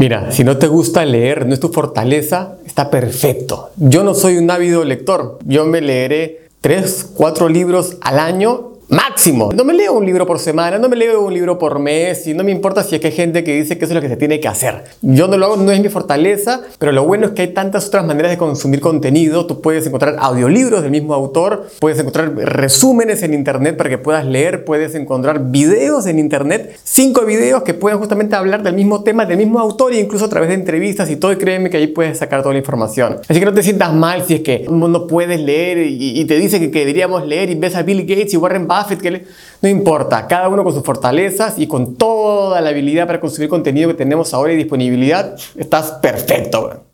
Mira, si no te gusta leer, no es tu fortaleza, está perfecto. Yo no soy un ávido lector. Yo me leeré 3, 4 libros al año No me leo un libro por semana, no me leo un libro por mes y no me importa si es que hay gente que dice que eso es lo que se tiene que hacer. Yo no lo hago, no es mi fortaleza, pero lo bueno es que hay tantas otras maneras de consumir contenido. Tú puedes encontrar audiolibros del mismo autor, puedes encontrar resúmenes en internet para que puedas leer, puedes encontrar videos en internet, cinco videos que pueden justamente hablar del mismo tema, del mismo autor e incluso a través de entrevistas y todo. Créeme que ahí puedes sacar toda la información. Así que no te sientas mal si es que no puedes leer y, te dice que, que leer y ves a Bill Gates y Warren Buffett no importa, cada uno con sus fortalezas y con toda la habilidad para consumir contenido que tenemos ahora y disponibilidad, estás perfecto.